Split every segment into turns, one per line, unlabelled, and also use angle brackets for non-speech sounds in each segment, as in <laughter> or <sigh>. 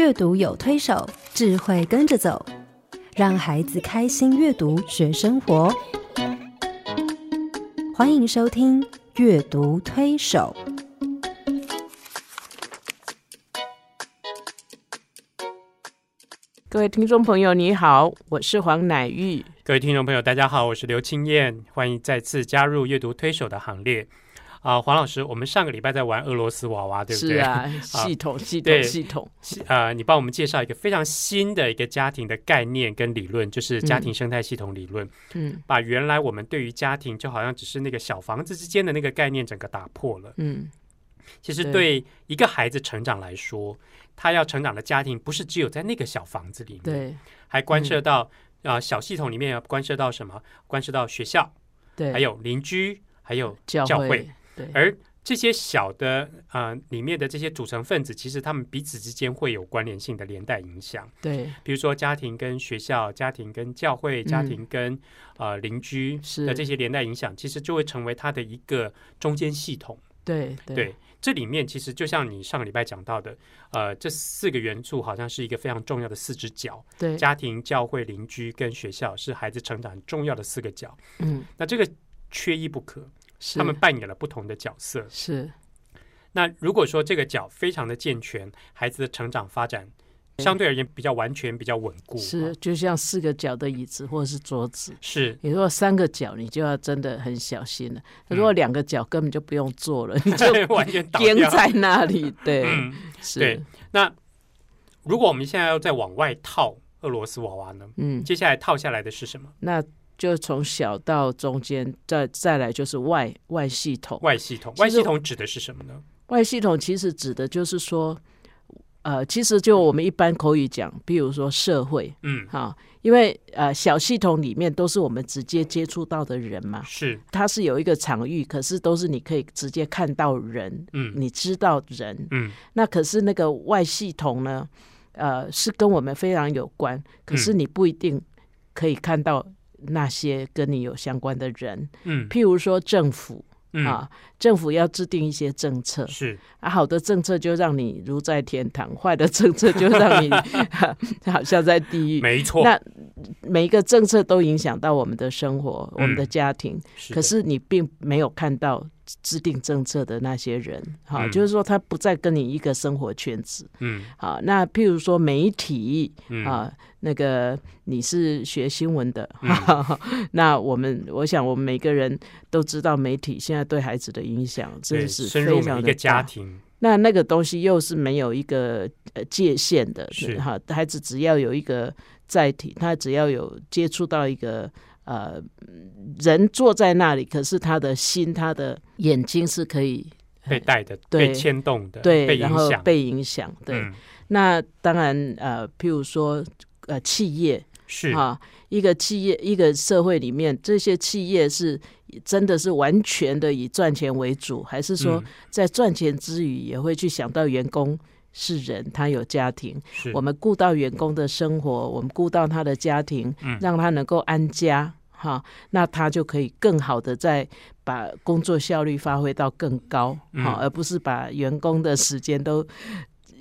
阅读有推手，智慧跟着走，让孩子开心阅读学生活。欢迎收听《阅读推手》。
各位听众朋友，你好，我是黄乃玉。
各位听众朋友，大家好，我是刘青燕，欢迎再次加入阅读推手的行列。啊，黄老师，我们上个礼拜在玩俄罗斯娃娃，对不对？
是啊，<laughs> 系统系统系统。
啊，你帮我们介绍一个非常新的一个家庭的概念跟理论，就是家庭生态系统理论。嗯，把原来我们对于家庭就好像只是那个小房子之间的那个概念，整个打破了。嗯，其实对一个孩子成长来说。他要成长的家庭不是只有在那个小房子里面，
对，
还关涉到啊小系统里面要关涉到什么？关涉到学校，
对，
还有邻居，还有
教会，
对。而这些小的啊里面的这些组成分子，其实他们彼此之间会有关联性的连带影响，
对。
比如说家庭跟学校，家庭跟教会，家庭跟呃邻居的这些连带影响，其实就会成为它的一个中间系统，
对
对。这里面其实就像你上个礼拜讲到的，呃，这四个元素好像是一个非常重要的四只脚。
对，
家庭、教会、邻居跟学校是孩子成长很重要的四个角。嗯，那这个缺一不可，他们扮演了不同的角色。
是。
那如果说这个角非常的健全，孩子的成长发展。相对而言比较完全、比较稳固，
是就像四个脚的椅子或者是桌子。
是，
你如果三个脚，你就要真的很小心了。如果两个脚，根本就不用做了，<laughs> 你就
完全
颠在那里。<laughs> 对，
是。那如果我们现在要再往外套俄罗斯娃娃呢？嗯，接下来套下来的是什么？
那就从小到中间，再再来就是外外系统。
外系统，外系统指的是什么呢？
外系统其实指的就是说。呃，其实就我们一般口语讲，比如说社会，嗯，哈，因为呃小系统里面都是我们直接接触到的人嘛，
是，
它是有一个场域，可是都是你可以直接看到人，嗯，你知道人，嗯，那可是那个外系统呢，呃，是跟我们非常有关，可是你不一定可以看到那些跟你有相关的人，嗯，譬如说政府。啊，政府要制定一些政策，
是。
啊，好的政策就让你如在天堂，<laughs> 坏的政策就让你 <laughs> 好像在地狱。
没错，
那每一个政策都影响到我们的生活，我们的家庭，可是你并没有看到。制定政策的那些人，好，就是说他不再跟你一个生活圈子，嗯，好，那譬如说媒体啊，那个你是学新闻的，<laughs> 那我们我想我们每个人都知道媒体现在对孩子的影响真是深入每一个
家庭。
那那个东西又是没有一个呃界限的，是哈，孩子只要有一个载体，他只要有接触到一个。呃，人坐在那里，可是他的心、他的眼睛是可以
被带的、被牵动的、
对，
然后
被影响。对，那当然，呃，譬如说，呃，企业
是。
啊，一个企业、一个社会里面，这些企业是真的是完全的以赚钱为主，还是说在赚钱之余也会去想到员工是人，他有家庭，我们顾到员工的生活，我们顾到他的家庭，让他能够安家。哈，那他就可以更好的在把工作效率发挥到更高，好，而不是把员工的时间都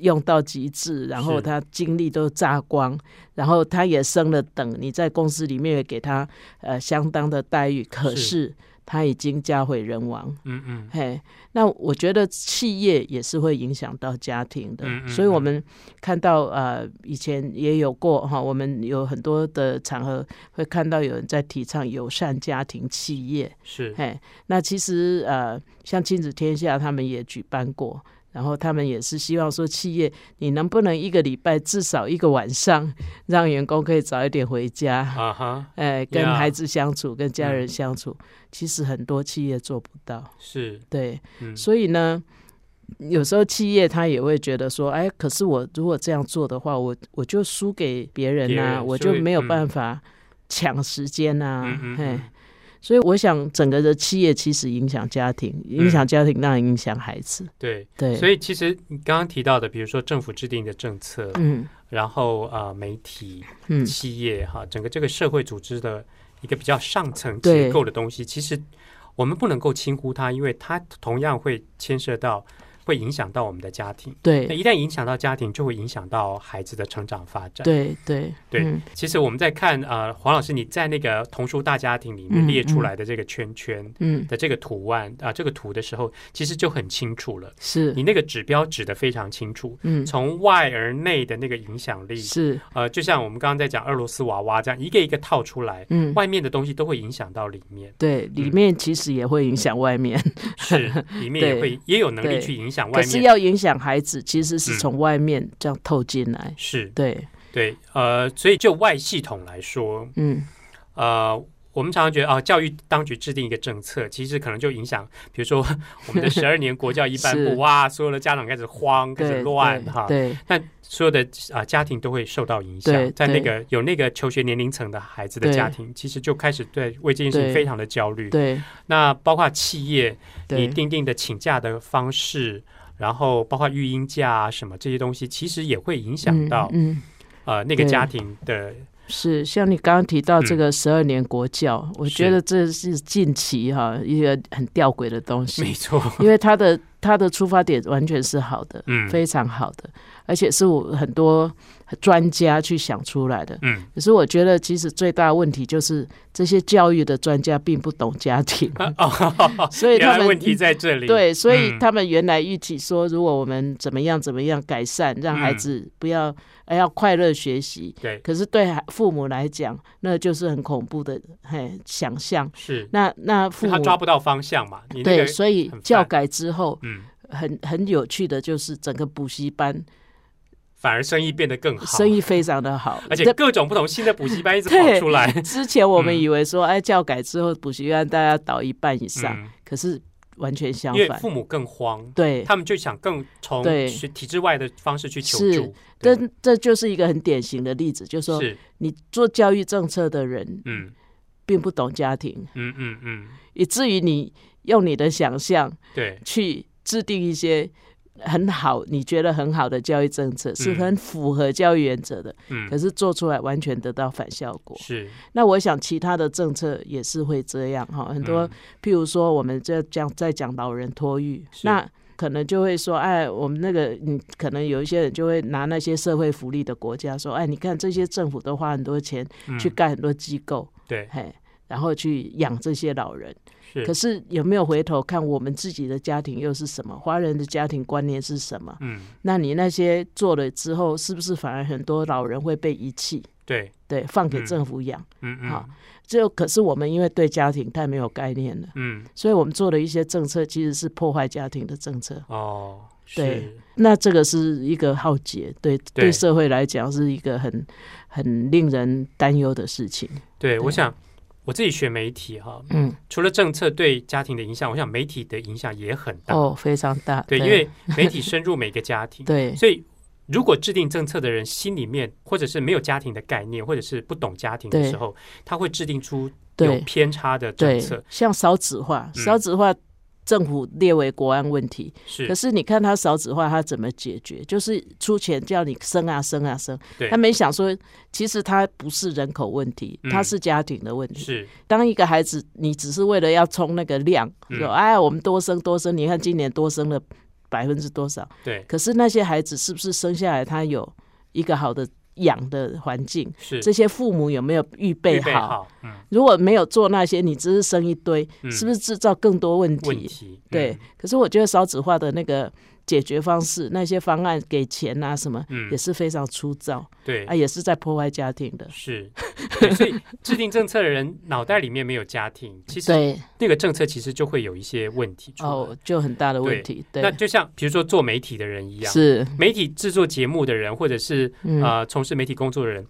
用到极致，然后他精力都榨光，然后他也升了等，你在公司里面也给他呃相当的待遇，可是。他已经家毁人亡，嗯嗯，嘿，那我觉得企业也是会影响到家庭的，所以我们看到呃，以前也有过哈，我们有很多的场合会看到有人在提倡友善家庭企业，
是，
嘿，那其实呃，像亲子天下他们也举办过。然后他们也是希望说，企业你能不能一个礼拜至少一个晚上，让员工可以早一点回家啊哈，哎，跟孩子相处，跟家人相处。其实很多企业做不到，
是。
对，所以呢，有时候企业他也会觉得说，哎，可是我如果这样做的话，我我就输给别人呐，我就没有办法抢时间呐，嘿。所以我想，整个的企业其实影响家庭，影响家庭，那影响孩子。
对
对。
所以其实你刚刚提到的，比如说政府制定的政策，嗯，然后啊媒体、嗯企业哈，整个这个社会组织的一个比较上层结构的东西，其实我们不能够轻忽它，因为它同样会牵涉到。会影响到我们的家庭。
对。
那一旦影响到家庭，就会影响到孩子的成长发展。
对对
对。
嗯。
其实我们在看呃，黄老师你在那个童书大家庭里面
嗯
列出来的这个圈圈
嗯。
的这个图案啊、这个图的时候，其实就很清楚了。
是。
你那个指标指的非常清楚，
嗯。
从外而内的那个影响力，
是。
呃，就像我们刚刚在讲俄罗斯娃娃这样，一个一个套出来，
嗯。
外面的东西都会影响到里面，
对，里面其实也会影响外面，
是里面也会 <laughs> 也有能力去影响外
可是，要影响孩子，其实是
嗯。
从外面这样透进来。
是。
对，
对，呃，所以就外系统来说，
嗯。
呃，我们常常觉得啊，教育当局制定一个政策，其实可能就影响，比如说我们的十二年国教一颁 <laughs>
是。
布，哇，所有的家长开始慌，开始
对
乱哈，
对。
但所有的啊、家庭都会受到影响，在那个有那个求学年龄层的孩子的家庭，其实就开始对为这件事情非常的焦虑。
对。
那包括企业，你定定的请假的方式。然后，包括育婴假啊，什么这些东西，其实也会影响到、
嗯。嗯
呃那个家庭的
是像你刚刚提到这
嗯
个十二年国教，我觉得这是近期哈一个很吊诡的东西。
没，错，<laughs>
因为他的他的出发点完全是好的，
嗯。
非常好的，而且是我很多专家去想出来的。
嗯，
可是我觉得，其实最大的问题就是这些教育的专家并不懂家庭，<laughs>
哦，
所以他们
问题在这里。
对，所以
嗯
他们原来预期说，如果我们怎么样怎么样改善，让孩
嗯
子不要、哎要快乐学习，
对
可是对孩父母来讲，那就是很恐怖的嘿想象。
是，
那那父母
他抓不到方向嘛？
对，所以教改之后，
嗯，
很很有趣的就是整个补习班
反而生意变得更好，
生意非常的好，
而且各种不同新的补习班一直 <laughs> 跑出来。
之前我们
嗯。
以为说，哎，教改之后补习班大家倒一半以上，
嗯，
可是完全相
因为
反。
父母更慌，
对，
他们就想更从体制外的方式去求
是
助。
这这就是一个很典型的例子，就是说，你做教育政策的人
嗯。
并不懂家庭，
嗯嗯嗯，
以至于你用你的想象
对，
去制定一些很好、你觉得很好的教育政策，是很符合教育原则的，
嗯
可是做出来完全得到反效果。
是，
那我想其他的政策也是会这样哈，很多、
嗯
譬如说我们在讲在讲老人托育，那。可能就会说，哎，我们那个，你可能有一些人就会拿那些社会福利的国家说，哎，你看这些政府都花很多钱
嗯
去盖很多机构，
对，
嘿，然后去养这些老人。
是，
可是有没有回头看我们自己的家庭又是什么？华人的家庭观念是什么？
嗯，
那你那些做了之后，是不是反而很多老人会被遗弃？
对，
对，放给
嗯
政府养。
嗯
好
嗯
这可是我们因为对家庭太没有概念了，
嗯，
所以我们做的一些政策其实是破坏家庭的政策。
哦，
对，那这个是一个浩劫，对
对
对社会来讲是一个很很令人担忧的事情。
对，我想我自己学媒体哈，
嗯，
除了政策对家庭的影响，我想媒体的影响也很大。
哦，非常大。
对，因为媒体深入每个家庭，<laughs>
对
所以如果制定政策的人心里面或者是没有家庭的概念，或者是不懂家庭的
对
时候，他会制定出有偏差的政策。，
像少子化，
嗯
少子化政府列为国安问题，
是。
可，是你看他少子化，他怎么解决？就是出钱叫你生啊生啊生，他没想说，其实他不是人口问题，
嗯。
他是家庭的问题。
是，
当一个孩子，你只是为了要冲那个量，
嗯。
说哎，我们多生多生，你看今年多生了百分之多少？
对，
可是那些孩子是不是生下来他有一个好的养的环境？
是
这些父母有没有预备
好，嗯，
如果没有做那些，你只是生一堆，
嗯
是不是制造更多问题？
问题？
对，可是我觉得少子化的那个解决方式，那些方案给钱啊什么，
嗯，
也是非常粗糙
对。
啊，，也是在破坏家庭的。
是，所以制定政策的人脑袋里面没有家庭，<laughs> 其实
对，
那个政策其实就会有一些问题出。
哦，就很大的问题。对，
那就像比如说做媒体的人一样，
是，
媒体制作节目的人，或者是
嗯，
呃从事媒体工作的人，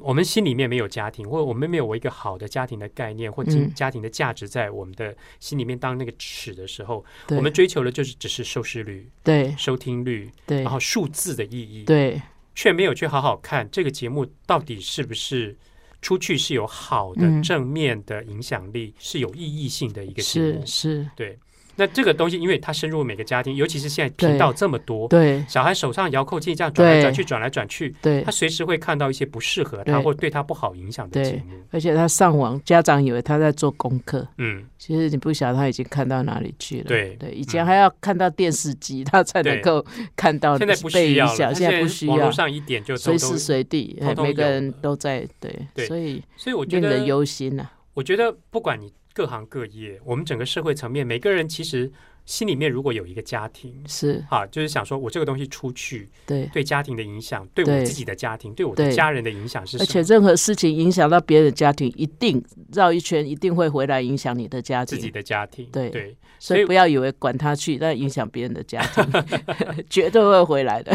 我们心里面没有家庭，或者我们没有一个好的家庭的概念，或家庭的价值在我们的心里面当那个尺的时候，
对。
我们追求的就是只是收视率、
对。
收听率，
对。
然后数字的意义，
对。
却没有去好好看这个节目到底是不是。出去是有好的
嗯。
正面的影响力，是有意义性的一个节目。
是。是，
对，那这个东西，因为它深入每个家庭，尤其是现在频道这么多，
对
小孩手上遥控器这样转来
对。
转去，转来转去，
对。
他，随时会看到一些不适合他
对。
或对他不好影响的
对。
节目。
而且他上网，家长以为他在做功课，
嗯，
其实你不晓得他已经看到哪里去了。
对。
对，以前
嗯。
还要看到电视机，他才能
对
够看到
现在不需要了，
现在不需要。
网络，上一点就
随时随地，每个人都在。对，
对。
所以
所以我觉得
令人忧心啊。呐。
我觉得不管你各行各业，我们整个社会层面，每个人其实心里面如果有一个家庭，
是，
啊，就是想说我这个东西出去
对。
对家庭的影响，对我
对
自己的家庭，对我的家人的影响是什么？
而且任何事情影响到别人的家庭，一定绕一圈，一定会回来影响你的家庭。
自己的家庭，
对
对，
所以不要以为管他去，那影响别人的家庭，<laughs> 绝对会回来的。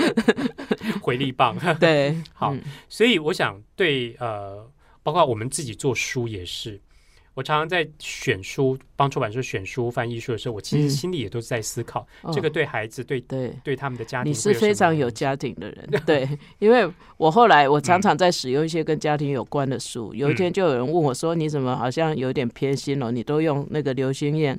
<laughs>
回力棒。<laughs>
对，
好
嗯
所以我想对呃，包括我们自己做书也是。我常常在选书，帮出版社选书、翻译书的时候，我其实
嗯
心里也都是在思考，
哦
这个对孩子、对
对。
对他们的家庭
你是非常有家庭的人，<laughs> 对，因为我后来我常常在使用一些跟家庭有关的书，有一天就有人问我说：“你怎么好像有点偏心哦？你都用那个刘星燕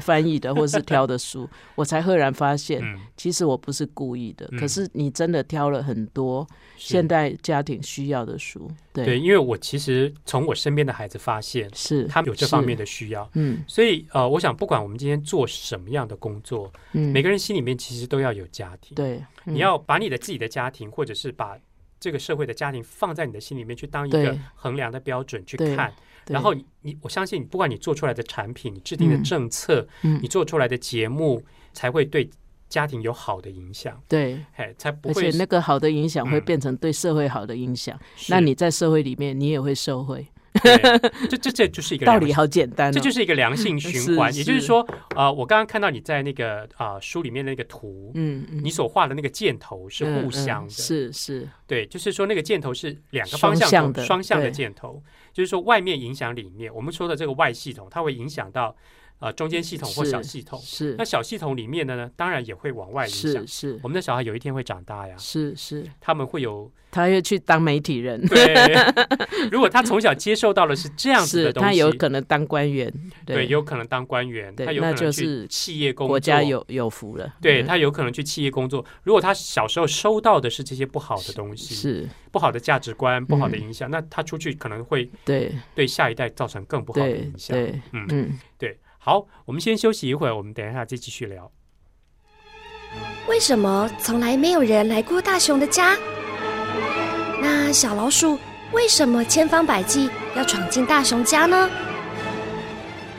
翻译的或是挑的书？” <laughs> 我才赫然发现，
嗯，
其实我不是故意的，
嗯。
可是你真的挑了很多现代家庭需要的书，对，
对，因为我其实从我身边的孩子发现，
是
他们有这方面
的，
需要，
嗯。
所以呃，我想不管我们今天做什么样的工作，
嗯，
每个人心里面其实都要有家庭。
对，嗯。
你要把你的自己的家庭，或者是把这个社会的家庭放在你的心里面去当一个衡量的标准去看，
对
然后你你我相信你，不管你做出来的产品，你制定的
嗯
政策，
嗯
你做出来的节目，才会对家庭有好的影响，
对，
哎，才不
而
会
且那个好的影响会
嗯。
变成对社会好的影响，
是。
那你在社会里面你也会受惠，
对 <laughs> 这这这就是一个
道理好简单哦，
这就是一个良性循环，
是
也就是
是。
说，呃，我刚刚看到你在那个啊、书里面那个图，
嗯嗯。
你所画的那个箭头是互相的，
是是，
对，就是说那个箭头是两个方向
的
双向的箭头，就是说外面影响里面，我们说的这个外系统，它会影响到呃中间系统或小系统，
是。
那小系统里面的呢，当然也会往外影响
是。是。
我们的小孩有一天会长大呀，
是是，
他们会有
他要去当媒体人，
对，<laughs> 如果他从小接受到的是这样子的东西，
他有可能当官员，
对，有可能当官员，
对
他有可能去
是
企业工作，
国家有有福了，
对
嗯
他有可能去企业工作。如果他小时候收到的是这些不好的东西，
是。
不好的价值观、不好的
嗯
影响，那他出去可能会
对。
对下一代造成更不好的影响。
对，
嗯。
嗯，
对，好，我们先休息一会儿，我们等一下再继续聊。
为什么从来没有人来过大熊的家？那小老鼠为什么千方百计要闯进大熊家呢？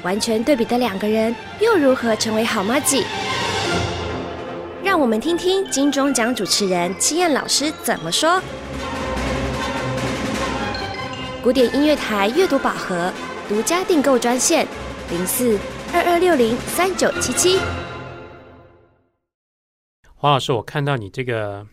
完全对比的两个人又如何成为好妈鸡？让我们听听金钟奖主持人七燕老师怎么说。古典音乐台阅读宝盒独家订购专线：零四二二六零三九七七。
黄老师，我看到你这个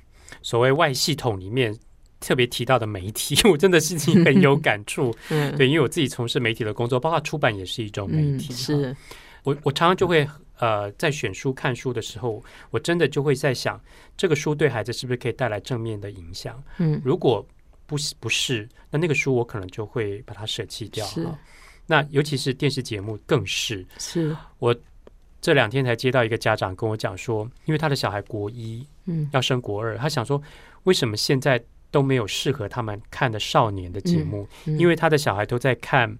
所谓外系统里面特别提到的媒体，<laughs> 我真的是很有感触。<laughs>
嗯
对，因为我自己从事媒体的工作，包括出版也是一种媒
嗯
体。哈
是
我我常常就会呃，在选书看书的时候，我真的就会在想，这个书对孩子是不是可以带来正面的影响？
嗯
如果不是不是，那那个书我可能就会把它舍弃掉。
是
哈那尤其是电视节目更是，
是。
我这两天才接到一个家长跟我讲说，因为他的小孩国一
嗯。
要升国二，他想说为什么现在都没有适合他们看的少年的节目？
嗯
因为他的小孩都在看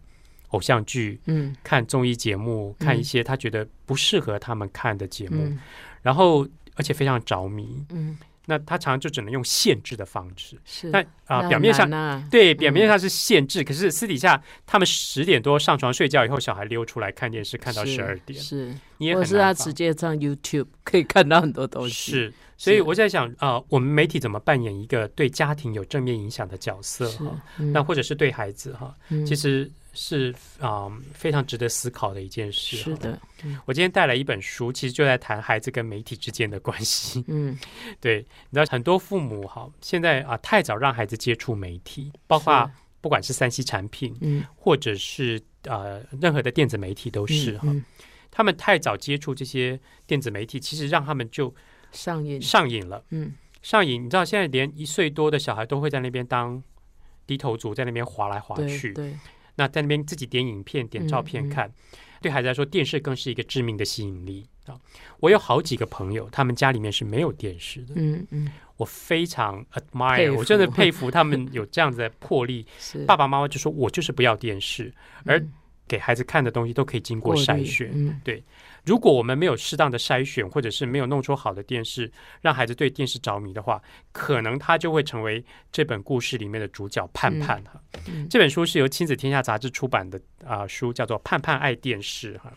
偶像剧、
嗯。
看综艺节目、看一
嗯
些他觉得不适合他们看的节目，
嗯。
然后而且非常着迷。
嗯
那他常常就只能用限制的方式。
是
那啊、
那
表面上
啊
对，表面上是限制，可是私底下他们十点多上床睡觉以后，小孩溜出来看电视，看到十二点，
是，
你也
或是他直接上 YouTube 可以看到很多东西，
是，所以我在想啊、我们媒体怎么扮演一个对家庭有正面影响的角色哈？，
嗯
那或者是对孩子哈，
嗯
其实是啊、非常值得思考的一件事。
是，的，
我今天带来一本书，其实就在谈孩子跟媒体之间的关系。
嗯 <laughs>
对，你知道很多父母哈，现在啊太早让孩子接触媒体，包括不管是三 C 产品，
嗯
或者是呃任何的电子媒体都是哈，
嗯
他们太早接触这些电子媒体，其实让他们就
上瘾，
上瘾了。
嗯
上瘾，你知道现在连一岁多的小孩都会在那边当低头族，在那边滑来滑
对
去。
对，
那在那边自己点影片、点照片
嗯嗯
看。对孩子来说，电视更是一个致命的吸引力啊！我有好几个朋友，他们家里面是没有电视的。
嗯嗯，
我非常 admire，我真的佩 <laughs> 服他们有这样子的魄力。<laughs> 爸爸妈妈就说：“我就是不要电视，而给孩子看的东西都可以经过筛选。
嗯
如果我们没有适当的筛选，或者是没有弄出好的电视，让孩子对电视着迷的话，可能他就会成为这本故事里面的主角盼盼哈。
嗯
这本书是由亲子天下杂志出版的啊、书，叫做《盼盼爱电视》哈。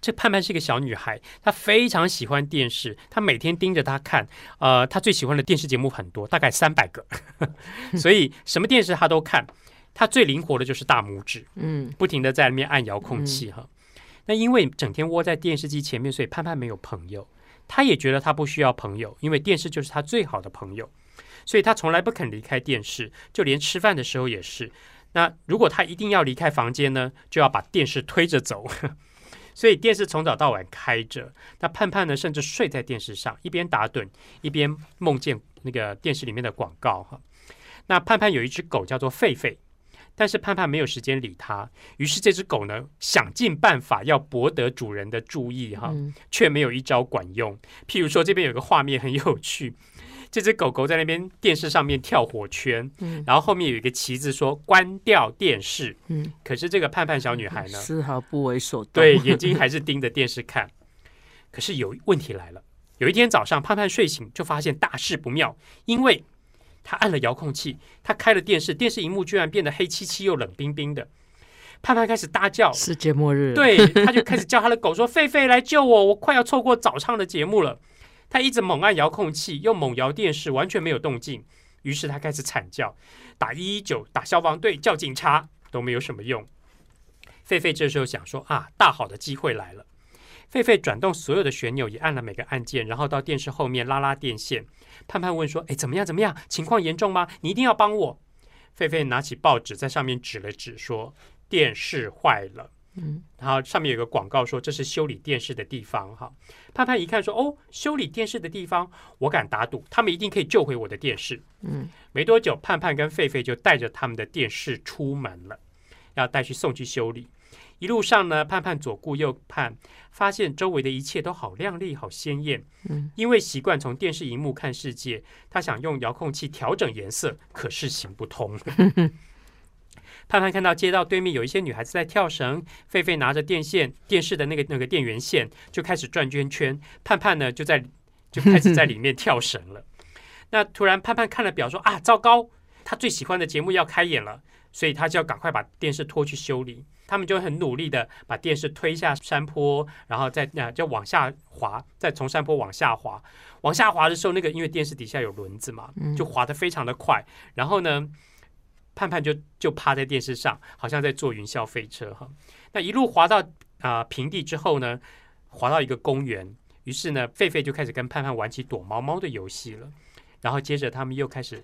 这盼盼是一个小女孩，她非常喜欢电视，她每天盯着它看。呃，她最喜欢的电视节目很多，大概三百个，<laughs> <laughs> 所以什么电视她都看。她最灵活的就是大拇指，
嗯
不停的在那边按遥控器哈。那因为整天窝在电视机前面，所以盼盼没有朋友。他也觉得他不需要朋友，因为电视就是他最好的朋友，所以他从来不肯离开电视，就连吃饭的时候也是。那如果他一定要离开房间呢，就要把电视推着走。<laughs> 所以电视从早到晚开着，那盼盼呢，甚至睡在电视上，一边打盹，一边梦见那个电视里面的广告哈。那盼盼有一只狗叫做狒狒，但是盼盼没有时间理它，于是这只狗呢想尽办法要博得主人的注意哈，
嗯
却没有一招管用。譬如说这边有个画面很有趣，这只狗狗在那边电视上面跳火圈，
嗯
然后后面有一个旗子说关掉电视，
嗯，
可是这个盼盼小女孩呢，
丝毫不为所动。
对，<laughs> 眼睛还是盯着电视看。可是有问题来了，有一天早上，盼盼睡醒就发现大事不妙，因为他按了遥控器，他开了电视，电视荧幕居然变得黑漆漆又冷冰冰的。盼盼开始大叫，
世界末日。，
对，他就开始叫他的狗说：“狒狒来救我，<laughs> 我快要错过早上的节目了。”他一直猛按遥控器，又猛摇电视，完全没有动静。于是他开始惨叫，打一一九，打消防队，叫警察都没有什么用。狒狒这时候想说：“啊，大好的机会来了！”狒狒转动所有的旋钮，也按了每个按键，然后到电视后面拉拉电线。盼盼问说：“哎，怎么样？怎么样？情况严重吗？你一定要帮我。”狒狒拿起报纸在上面指了指，说：“电视坏了。”
嗯，
然后上面有个广告说这是修理电视的地方哈。盼盼一看说：“哦，修理电视的地方，我敢打赌，他们一定可以救回我的电视。”
嗯，
没多久，盼盼跟狒狒就带着他们的电视出门了，要带去送去修理。一路上呢，盼盼左顾右盼，发现周围的一切都好亮丽、好鲜艳。
嗯，
因为习惯从电视荧幕看世界，他想用遥控器调整颜色，可是行不通。<laughs> 盼盼看到街道对面有一些女孩子在跳绳，狒狒拿着电线、电视的那个那个电源线就开始转圈圈，盼盼呢就在就开始在里面跳绳了。<laughs> 那突然盼盼看了表说啊，糟糕，他最喜欢的节目要开演了，所以他就要赶快把电视拖去修理。他们就很努力的把电视推下山坡，然后再啊就往下滑，再从山坡往下滑。往下滑的时候，那个因为电视底下有轮子嘛，就滑得非常的快。然后呢，盼盼就就趴在电视上，好像在坐云霄飞车哈。那一路滑到啊、平地之后呢，滑到一个公园，于是呢，狒狒就开始跟盼盼玩起躲猫猫的游戏了。然后接着他们又开始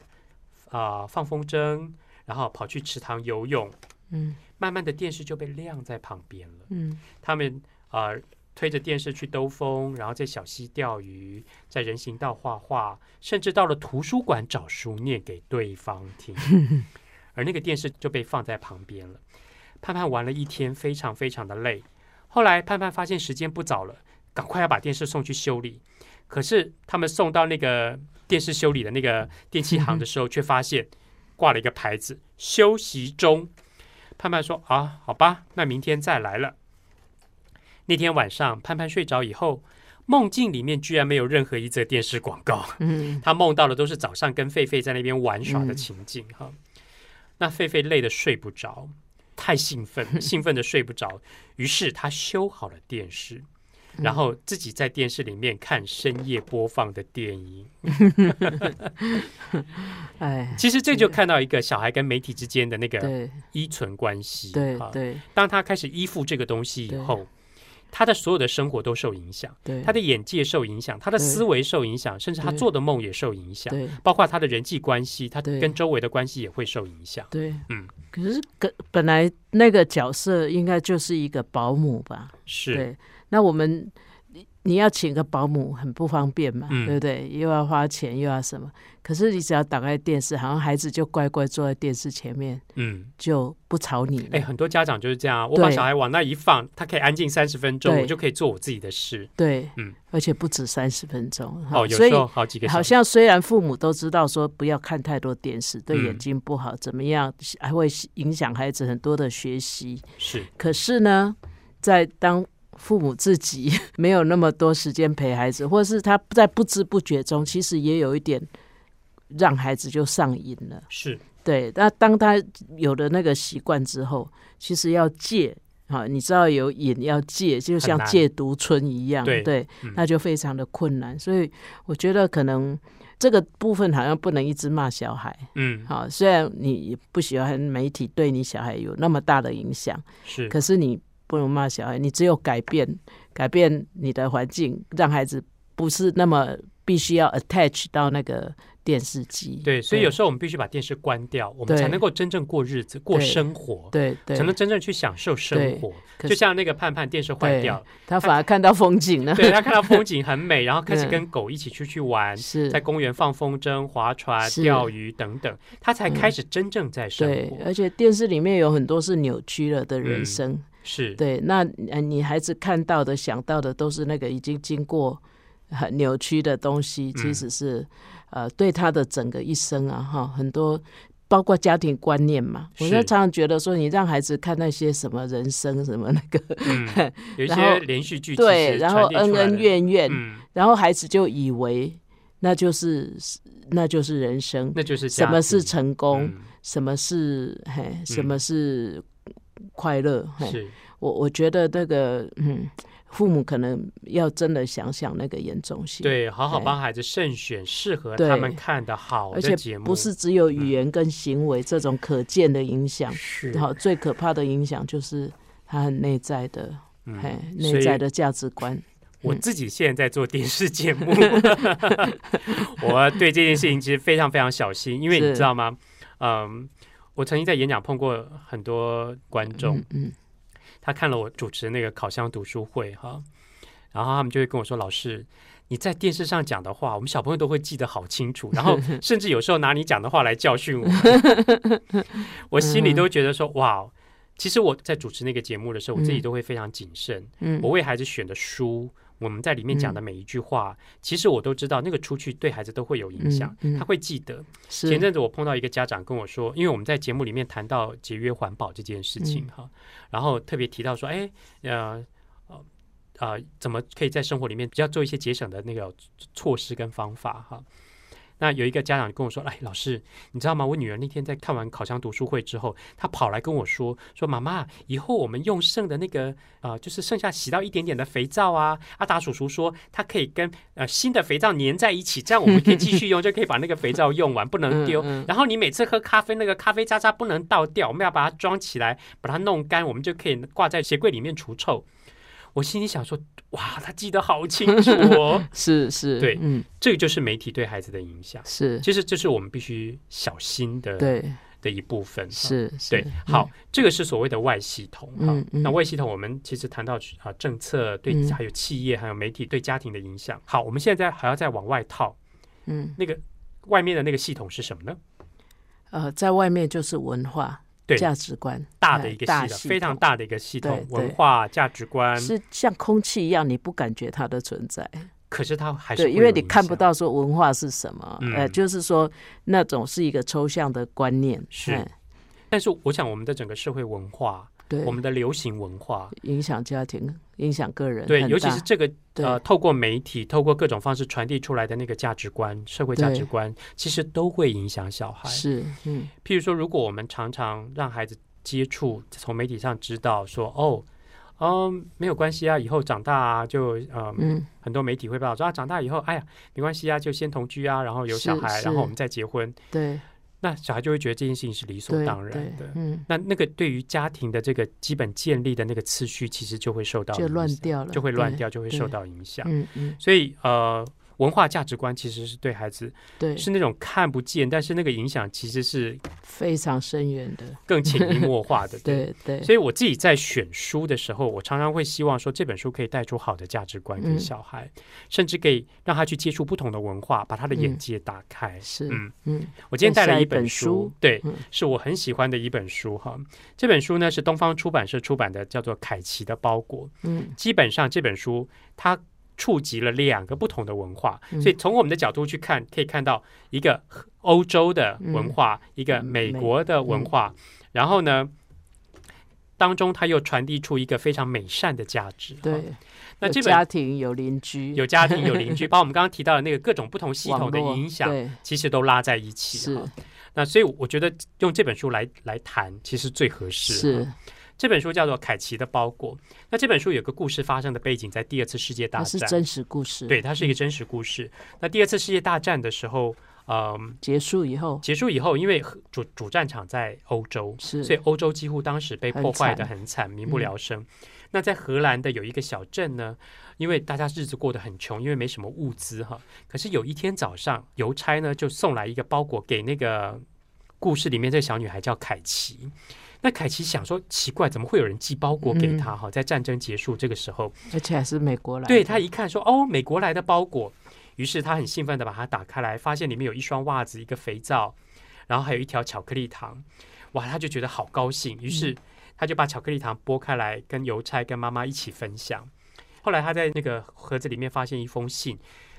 啊、放风筝，然后跑去池塘游泳。
嗯
慢慢的，电视就被晾在旁边了。
嗯
他们呃推着电视去兜风，然后在小溪钓鱼，在人行道画画，甚至到了图书馆找书念给对方听。<laughs> 而那个电视就被放在旁边了。盼盼玩了一天，非常非常的累。后来盼盼发现时间不早了，赶快要把电视送去修理。可是他们送到那个电视修理的那个电器行的时候，却发现挂了一个牌子“休息中”。盼盼说：“啊，好吧，那明天再来了。”那天晚上，盼盼睡着以后，梦境里面居然没有任何一则电视广告。
嗯
他梦到的都是早上跟狒狒在那边玩耍的情景哈。那狒狒累得睡不着，太兴奋，<laughs> 兴奋的睡不着，于是他修好了电视，然后自己在电视里面看深夜播放的电影。<laughs>
哎，
其实这就看到一个小孩跟媒体之间的那个依存关系。哈
对对
当他开始依附这个东西以后，他的所有的生活都受影响，
对，
他的眼界受影响，他的思维受影响，甚至他做的梦也受影响。
对
包括他的人际关系，他跟周围的关系也会受影响。
对，
嗯，
可是本本来那个角色应该就是一个保姆吧？
是，
对，那我们你要请个保姆很不方便嘛，
嗯
对不对？又要花钱又要什么？可是你只要打开电视，好像孩子就乖乖坐在电视前面，
嗯，
就不吵你了。
哎，很多家长就是这样啊，我把小孩往那一放，他可以安静三十分钟，我就可以做我自己的事。
对，
嗯
而且不止三十分钟。
哦，有时候好几个
好像虽然父母都知道说不要看太多电视，对
嗯
眼睛不好，怎么样还会影响孩子很多的学习。
是
可是呢，在当父母自己 <laughs> 没有那么多时间陪孩子，或是他在不知不觉中，其实也有一点让孩子就上瘾了。
是，
对，那当他有了那个习惯之后，其实要戒。好，你知道有瘾要戒，就像戒毒村一样，
对嗯
那就非常的困难。所以我觉得可能这个部分好像不能一直骂小孩。
嗯，
好，虽然你不喜欢媒体对你小孩有那么大的影响，
是，
可是你不能骂小孩，你只有改变改变你的环境，让孩子不是那么必须要 attach 到那个电视机。
对，所以有时候我们必须把电视关掉，我们才能够真正过日子、过生活，
对对
才能真正去享受生活。就像那个盼盼，电视坏掉，
他反而看到风景了。
对他看到风景很美，然后开始
嗯
跟狗一起出去玩，
是
在公园放风筝、划船、
是
钓鱼等等，他才开始真正在生
对，
活。
而且电视里面有很多是扭曲了的人
嗯
生。
是，
对，那呃，你孩子看到的、想到的都是那个已经经过很扭曲的东西，其
嗯。
实是、呃，对他的整个一生啊，哈，很多包括家庭观念嘛。我就常常觉得说，你让孩子看那些什么人生什么那个，
嗯，<laughs> 有一些连续剧其
对，然后恩恩怨怨，
嗯，
然后孩子就以为那就是那就是人生，
那就是
什么是成功，
嗯。
什么是嘿，什么是快乐，
是。
我我觉得那个嗯，父母可能要真的想想那个严重性，，
对，好好
对
帮孩子慎选适合他们看的好的节目，
不是只有语言跟行为这种可见的影响，
是
好，最可怕的影响就是他很内在的，
嗯
内在的价值观，
我
嗯。
自己现在在做电视节目，<laughs> 我对这件事情其实非常非常小心，因为你知道吗？嗯，我曾经在演讲碰过很多观众，
嗯
他看了我主持那个烤箱读书会哈，然后他们就会跟我说：“老师，你在电视上讲的话，我们小朋友都会记得好清楚，<laughs> 然后甚至有时候拿你讲的话来教训我。<laughs> ”我心里都觉得说：“哇！”其实我在主持那个节目的时候，我自己
嗯
都会非常谨慎。
嗯
我为孩子选的书，我们在里面讲的每一句话，其实我都知道，那个出去对孩子都会有影响，
嗯嗯
他会记得。前阵子我碰到一个家长跟我说，因为我们在节目里面谈到节约环保这件事情
嗯
哈，然后特别提到说，哎，呃。啊呃，怎么可以在生活里面比较做一些节省的那个措施跟方法哈？那有一个家长跟我说：“哎，老师，你知道吗？我女儿那天在看完烤箱读书会之后，她跑来跟我说：说妈妈，以后我们用剩的那个呃，就是剩下洗到一点点的肥皂啊，阿达叔叔说它可以跟呃新的肥皂粘在一起，这样我们可以继续用，就可以把那个肥皂用完，不能丢。然后你每次喝咖啡，那个咖啡渣渣不能倒掉，我们要把它装起来，把它弄干，我们就可以挂在鞋柜里面除臭。”我心里想说：“哇，他记得好清楚哦！<laughs>
是是，
对
嗯，
这个就是媒体对孩子的影响。
是，
其实这是我们必须小心的
对，
的一部分。哈
是，
对
是，
好，这个是所谓的外系统哈。那外系统，我们其实谈到啊政策对
嗯
还有企业还有媒体对家庭的影响。好，我们现在还要再往外套，
嗯
那个外面的那个系统是什么呢？
呃，在外面就是文化、
对
价值观，
大
哎
的一个系统，非常大的一个系统，文化价值观。
是像空气一样，你不感觉它的存在。
可是它还是
对，因为你看不。到说文化是什么，
嗯
呃，就是说那种是一个抽象的观念，
是
哎
但是我想，我们的整个社会文化，
对，
我们的流行文化，
影响家庭，影响个人，
对，尤其是这个呃，透过媒体，透过各种方式传递出来的那个价值观、社会价值观，其实都会影响小孩。
是，嗯。
譬如说，如果我们常常让孩子接触，从媒体上知道说，哦，嗯，没有关系啊，以后长大啊，就嗯，
嗯，
很多媒体会报道说啊，长大以后，哎呀，没关系啊，就先同居啊，然后有小孩，然后我们再结婚，
对
那小孩就会觉得这件事情是理所当然的，。
嗯，
那那个对于家庭的这个基本建立的那个次序，其实就会受到
就
影响
乱掉了，
就会乱掉，就会受到影响。
嗯嗯
所以呃，文化价值观其实是对孩子
对，
是那种看不见，但是那个影响其实是
非常深远的。
更潜移默化的。<laughs>
对对，
所以我自己在选书的时候，我常常会希望说这本书可以带出好的价值观给
嗯
小孩，甚至可以让他去接触不同的文化，把他的眼界打开。
是
嗯，
嗯
我今天带了
一
本
本书
对，
嗯
是我很喜欢的一本书哈。这本书呢是东方出版社出版的，叫做《凯奇的包裹》。
嗯
基本上这本书它触及了两个不同的文化，
嗯。
所以从我们的角度去看，可以看到一个欧洲的文化，一个
嗯
美国的文化，然后呢。当中，它又传递出一个非常美善的价值。哈。
对，
那这本
家庭有邻居。
有家庭有邻居，<laughs> 把我们刚刚提到的那个各种不同系统的影响，其实都拉在一起。
是
哈。那所以我觉得用这本书来来谈，其实最合适。
是。
哈这本书叫做《凯奇的包裹》。那这本书有个故事发生的背景在第二次世界大战，
是真实故事，
对，它是一个真实故事。那第二次世界大战的时候，嗯、
结束以后
结束以后，因为主主战场在欧洲，
是
所以欧洲几乎当时被破坏的
很
很惨，民不聊生。那在荷兰的有一个小镇呢，因为大家日子过得很穷，因为没什么物资哈。可是有一天早上，邮差呢就送来一个包裹给那个故事里面这个小女孩叫凯奇。那凯奇想说，奇怪，怎么会有人寄包裹给他？哈，在战争结束这个时候，
而且还是美国来的，
对他一看说，哦，美国来的包裹，于是他很兴奋的把它打开来，发现里面有一双袜子、一个肥皂，然后还有一条巧克力糖，哇，他就觉得好高兴，于是他就把巧克力糖剥开来，跟邮差跟妈妈一起分享。后来他在那个盒子里面发现一封信，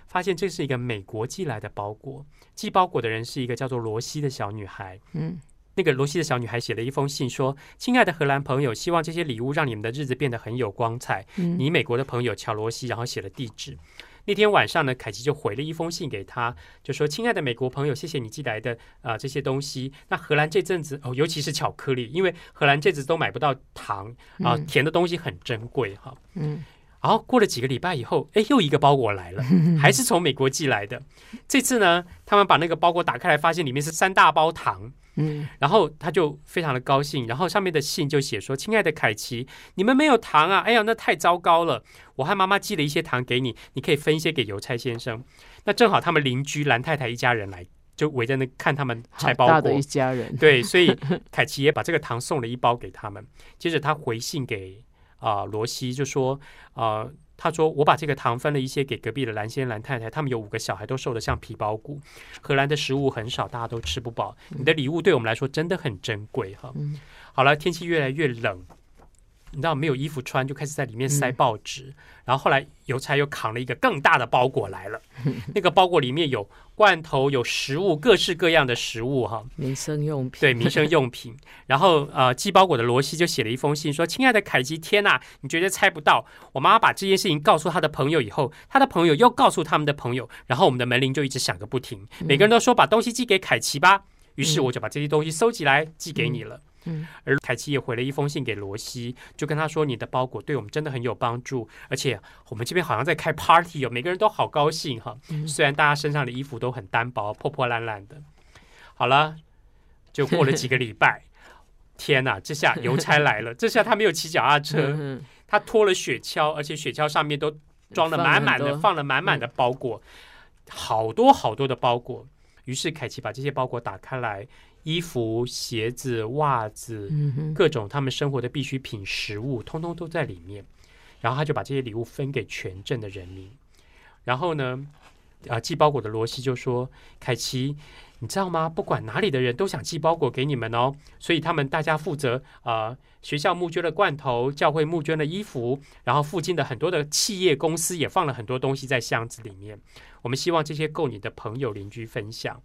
发现这是一个美国寄来的包裹，寄包裹的人是一个叫做罗西的小女孩。
嗯
那个罗西的小女孩写了一封信，说：“亲爱的荷兰朋友，希望这些礼物让你们的日子变得很有光彩。
嗯
你美国的朋友乔罗西，然后写了地址。那天晚上呢，凯奇就回了一封信给他，就说：“亲爱的美国朋友，谢谢你寄来的啊、呃这些东西。那荷兰这阵子哦，尤其是巧克力，因为荷兰这阵子都买不到糖啊、
嗯
甜的东西很珍贵哈。
嗯
然后过了几个礼拜以后，哎，又一个包裹来了，<laughs> 还是从美国寄来的。这次呢，他们把那个包裹打开来，发现里面是三大包糖。
嗯
然后他就非常的高兴，然后上面的信就写说：“亲爱的凯奇，你们没有糖啊！哎呀，那太糟糕了！我和妈妈寄了一些糖给你，你可以分一些给邮差先生。<laughs> 那正好他们邻居兰太太一家人来，就围在那看他们拆包裹
好大的一。家人，
对，所以凯奇也把这个糖送了一包给他们。接着他回信给啊、罗西，就说啊。他说：“我把这个糖分了一些给隔壁的蓝先蓝太太，他们有五个小孩，都瘦得像皮包骨。荷兰的食物很少，大家都吃不饱。你的礼物对我们来说真的很珍贵哈。
嗯
好了，天气越来越冷，你知道没有衣服穿，就开始在里面塞报纸。然后后来邮差又扛了一个更大的包裹来了，<laughs> 那个包裹里面有罐头、有食物，各式各样的食物哈。
民生用品，
对民生用品。然后呃，寄包裹的罗西就写了一封信说：“亲爱的凯基，天呐，你绝对猜不到，我妈妈把这件事情告诉她的朋友以后，她的朋友又告诉他们的朋友，然后我们的门铃就一直响个不停，每个人都说把东西寄给凯奇吧。于是我就把这些东西收集来寄给你了。”
嗯
而凯奇也回了一封信给罗西，就跟他说：“你的包裹对我们真的很有帮助，而且我们这边好像在开 party 哦，每个人都好高兴哈。虽然大家身上的衣服都很单薄、破破烂烂的。好了，就过了几个礼拜，天哪！这下邮差来了，<laughs> 这下他没有骑脚踏车，
嗯
他拖了雪橇，而且雪橇上面都装了满满的，
放了
满满的包裹，好多好多的包裹。于是凯奇把这些包裹打开来，衣服、鞋子、袜子，
嗯
各种他们生活的必需品、食物，通通都在里面。然后他就把这些礼物分给全镇的人民。然后呢，啊，寄包裹的罗西就说：“凯奇，你知道吗？不管哪里的人都想寄包裹给你们哦，所以他们大家负责啊、呃学校募捐的罐头，教会募捐的衣服，然后附近的很多的企业公司也放了很多东西在箱子里面。我们希望这些够你的朋友邻居分享。”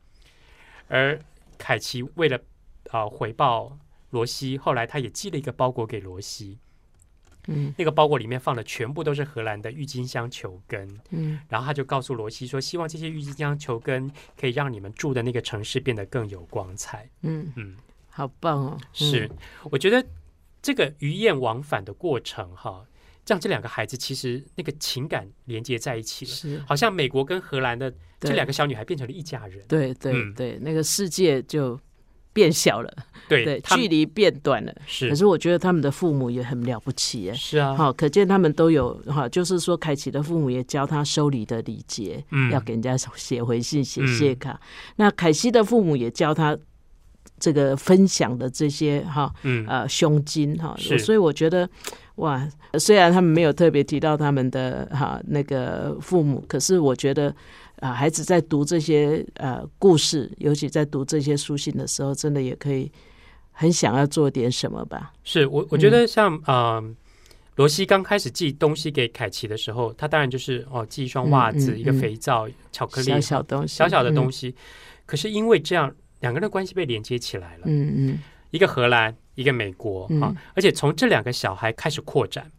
而凯奇为了啊、呃回报罗西，后来他也寄了一个包裹给罗西。
嗯。
那个包裹里面放的全部都是荷兰的郁金香球根，
嗯。
然后他就告诉罗西说，希望这些郁金香球根可以让你们住的那个城市变得更有光彩。
嗯，
嗯，
好棒哦，
是，我觉得这个鱼雁往返的过程哈，让这两个孩子其实那个情感连接在一起了，
是，
好像美国跟荷兰的这
对
两个小女孩变成了一家人。
对对
嗯
对，那个世界就变小了，
对
对，距离变短了。
是
可是我觉得他们的父母也很了不起耶。
是啊，
好，可见他们都有哈，就是说，凯奇的父母也教他收礼的礼节，
嗯
要给人家写回信、写谢卡。那凯西的父母也教他这个分享的这些哈，
嗯
呃，胸襟哈。
是
所以我觉得，哇，虽然他们没有特别提到他们的哈那个父母，可是我觉得啊、孩子在读这些呃故事，尤其在读这些书信的时候，真的也可以很想要做点什么吧。
是我我觉得像呃，罗西刚开始寄东西给凯奇的时候，他当然就是哦寄一双袜子、一个肥皂、巧克力、
小小东西，
小小的东
西，
西。可是因为这样，两个人的关系被连接起来了。
嗯嗯
一个荷兰，一个美国
嗯
啊，而且从这两个小孩开始扩展。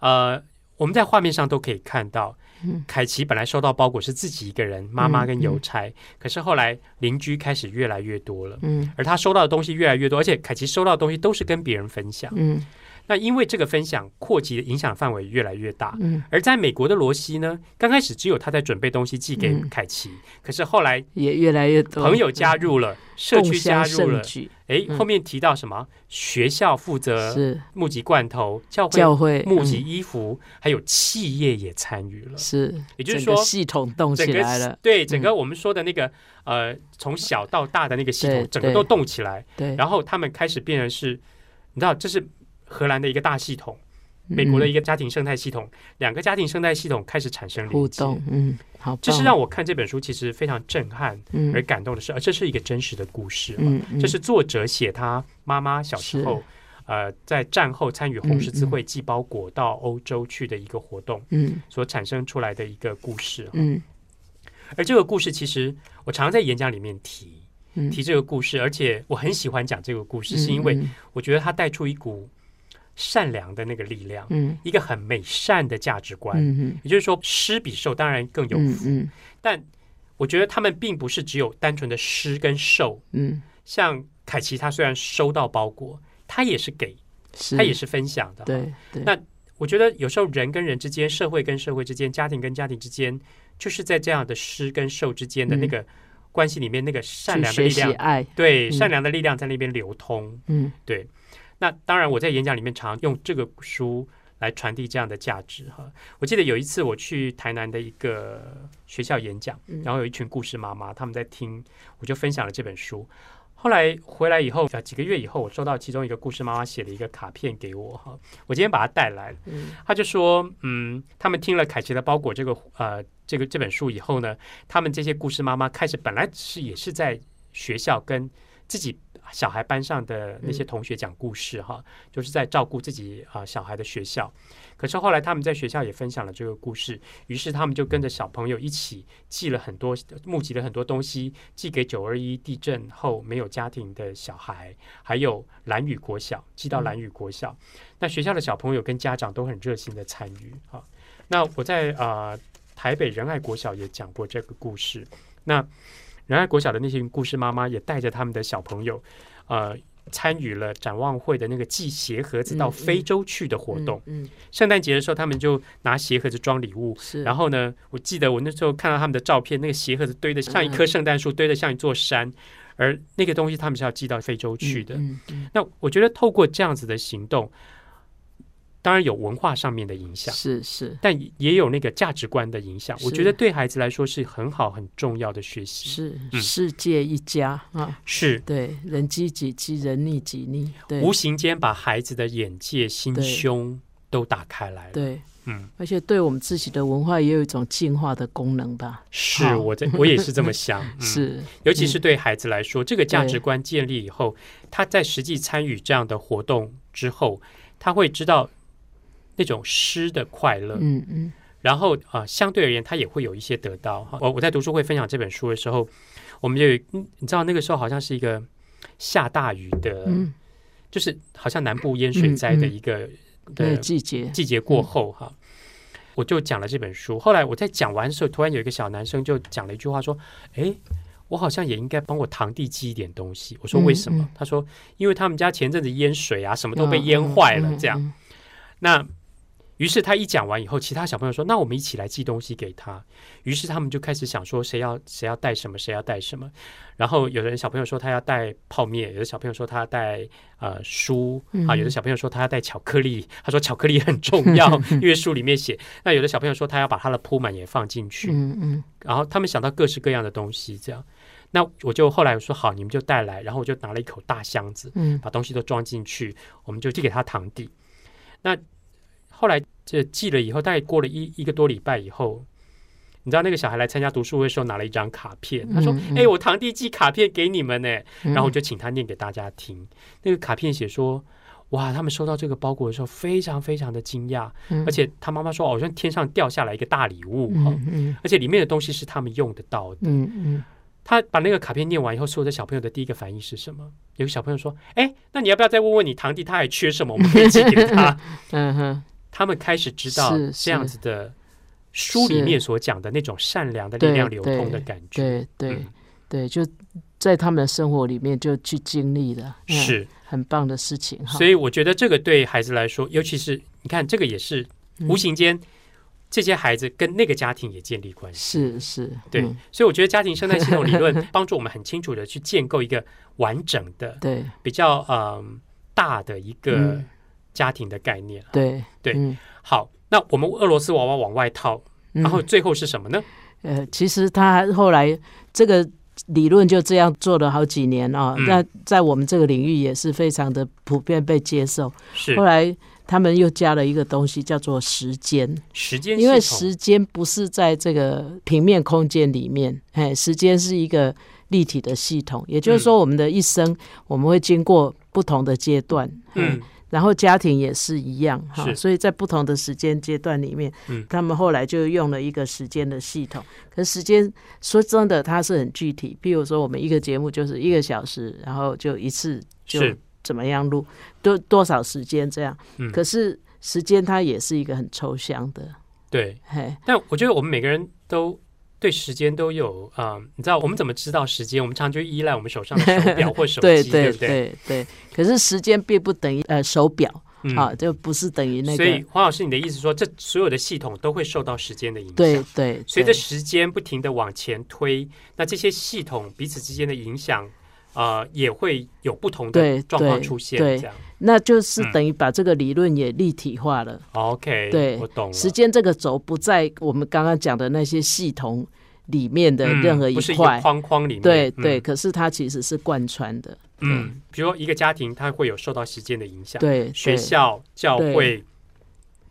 呃，我们在画面上都可以看到，
嗯
凯奇本来收到包裹是自己一个人，妈妈跟邮差，可是后来邻居开始越来越多了。
嗯
而他收到的东西越来越多，而且凯奇收到的东西都是跟别人分享。
嗯
那因为这个分享扩及的影响范围越来越大，
嗯，
而在美国的罗西呢，刚开始只有他在准备东西寄给
嗯。
凯奇，可是后来
也越来越多。
朋友加入了，社区加入了
盛，举，
诶，
嗯。
后面提到什么？学校负责募集罐头，教会
教会
募集
嗯
衣服，还有企业也参与了。
是，
也就是说
系统动起来了，
对整个我们说的那个、呃，从小到大的那个系统整个都动起来，
对，
然后他们开始变成是，你知道，这是荷兰的一个大系统，美国的一
个
个家庭生态系统，两个家庭生态系统开始产生
互动，嗯，好，
这是让我看这本书其实非常震撼
嗯。
而感动的是，而这是一个真实的故事、啊，
嗯，嗯。
这是作者写他妈妈小时候，呃，在战后参与红十字会寄包裹到欧洲去的一个活动
嗯。
所产生出来的一个故事、啊。
嗯。
而这个故事其实我常在演讲里面提
嗯，
提这个故事，而且我很喜欢讲这个故事，是因为
嗯。
我觉得它带出一股善良的那个力量，
嗯。
一个很美善的价值观。
嗯
也就是说，施比受当然更有
嗯
福，
嗯
但我觉得他们并不是只有单纯的施跟受。
嗯，
像凯奇，他虽然收到包裹，他也是给，
是，
他也是分享的。
对对，
那我觉得有时候人跟人之间，社会跟社会之间，家庭跟家庭之间，就是在这样的施跟受之间的那个关系里面，那个善良的力量，
爱，
对，
嗯。
善良的力量在那边流通。
嗯。
对，那当然我在演讲里面常用这个书来传递这样的价值哈。我记得有一次我去台南的一个学校演讲，
嗯
然后有一群故事妈妈他们在听，我就分享了这本书。后来回来以后，呃，几个月以后，我收到其中一个故事妈妈写的一个卡片给我哈，我今天把它带来他就说，嗯，他们听了凯奇的包裹这个呃这个这本书以后呢，他们这些故事妈妈开始本来是也是在学校跟自己小孩班上的那些同学讲故事哈，就是在照顾自己啊、小孩的学校。可是后来他们在学校也分享了这个故事，于是他们就跟着小朋友一起寄了很多募集了很多东西，寄给九二一地震后没有家庭的小孩，还有蓝屿国小寄到蓝屿国小。那学校的小朋友跟家长都很热心的参与哈。那我在啊、台北仁爱国小也讲过这个故事。那仁爱国小的那些故事妈妈也带着他们的小朋友，呃，参与了展望会的那个寄鞋盒子到非洲去的活动。
嗯，
圣诞节的时候，他们就拿鞋盒子装礼物。
是，
然后呢，我记得我那时候看到他们的照片，那个鞋盒子堆的像一
嗯
棵圣诞树，堆的像一座山，而那个东西他们是要寄到非洲去的。
嗯嗯
那我觉得透过这样子的行动，当然有文化上面的影响，
是是。
但也有那个价值观的影响。我觉得对孩子来说是很好、很重要的学习。
是，
嗯。
世界一家啊，
是。
对，人积己饥，人逆己逆，对。
无形间把孩子的眼界、心胸都打开来了。
对，
嗯，
而且对我们自己的文化也有一种进化的功能吧，
是我在，我也是这么想。<laughs> 嗯。
是，
尤其是对孩子来说，这个价值观建立以后，他在实际参与这样的活动之后，他会知道那种诗的快乐，
嗯嗯
然后啊、呃相对而言，他也会有一些得到。哈我我在读书会分享这本书的时候，我们就你知道那个时候好像是一个下大雨的，
嗯，
就是好像南部淹水灾的一个、
对，
的
季节，
季节过后哈。我就讲了这本书，后来我在讲完的时候，突然有一个小男生就讲了一句话，说：“诶，我好像也应该帮我堂弟寄一点东西。”我说：“为什么？”
嗯嗯
他说：“因为他们家前阵子淹水啊，什么都被淹坏了。”这样，
嗯，
那于是他一讲完以后，其他小朋友说：“那我们一起来寄东西给他。”于是他们就开始想说：“谁要谁要带什么，谁要带什么。”然后有的人小朋友说他要带泡面，有的小朋友说他要带呃书啊，有的小朋友说他要带巧克力。他说巧克力很重要，<laughs> 因为书里面写。那有的小朋友说他要把他的铺满也放进去。嗯嗯。然后他们想到各式各样的东西，这样。那我就后来我说好，你们就带来。然后我就拿了一口大箱子，嗯，把东西都装进去，我们就寄给他堂弟。那后来这寄了以后，大概过了一一个多礼拜以后，你知道那个小孩来参加读书会的时候拿了一张卡片，他说：“哎，我堂弟寄卡片给你们呢。”然后我就请他念给大家听。那个卡片写说：“哇，他们收到这个包裹的时候非常非常的惊讶，而且他妈妈说好像天上掉下来一个大礼物哈，而且里面的东西是他们用得到的。”嗯嗯。他把那个卡片念完以后，所有的小朋友的第一个反应是什么？有个小朋友说：“哎，那你要不要再问问你堂弟，他还缺什么？我们可以寄给他。<laughs> ”嗯哼。他们开始知道这样子的书里面所讲的那种善良的力量流通的感觉，
对对对，就在他们的生活里面就去经历了，
是。
很棒的事情。
所以我觉得这个对孩子来说，尤其是你看，这个也是无形间这些孩子跟那个家庭也建立关系，
是是，
对。所以我觉得家庭生态系统理论 <laughs> 帮助我们很清楚的去建构一个完整的、
对。
比较嗯大的一个。家庭的概念，
对
对，好，那我们俄罗斯娃娃往外套，然后最后是什么呢？
呃，其实他后来这个理论就这样做了好几年啊，那在我们这个领域也是非常的普遍被接受。
是。
后来他们又加了一个东西，叫做时间。
时间，
因为时间不是在这个平面空间里面，哎，时间是一个立体的系统，也就是说，我们的一生我们会经过不同的阶段，嗯。然后家庭也是一样哈，所以在不同的时间阶段里面，他们后来就用了一个时间的系统。可时间说真的，它是很具体。譬如说，我们一个节目就是一个小时，然后就一次就怎么样录多多少时间这样。可是时间它也是一个很抽象的。
对，但我觉得我们每个人都。对时间都有啊，你知道我们怎么知道时间？我们常常就依赖我们手上的手 <laughs> 表或手机，对不对？
对对。可是时间并不等于呃手表啊，就不是等于那个。
所以黄老师，你的意思说，这所有的系统都会受到时间的影响？
对对。
随着时间不停的往前推，那这些系统彼此之间的影响啊，也会有不同的状况出现。这样，
那就是等于把这个理论也立体化了。
OK，
对，
我懂。
时间这个轴不在我们刚刚讲的那些系统。里面的任何一块
框框里面，
对对，可是它其实是贯穿的。
嗯，比如说一个家庭，它会有受到时间的影响。
对，
学校、教会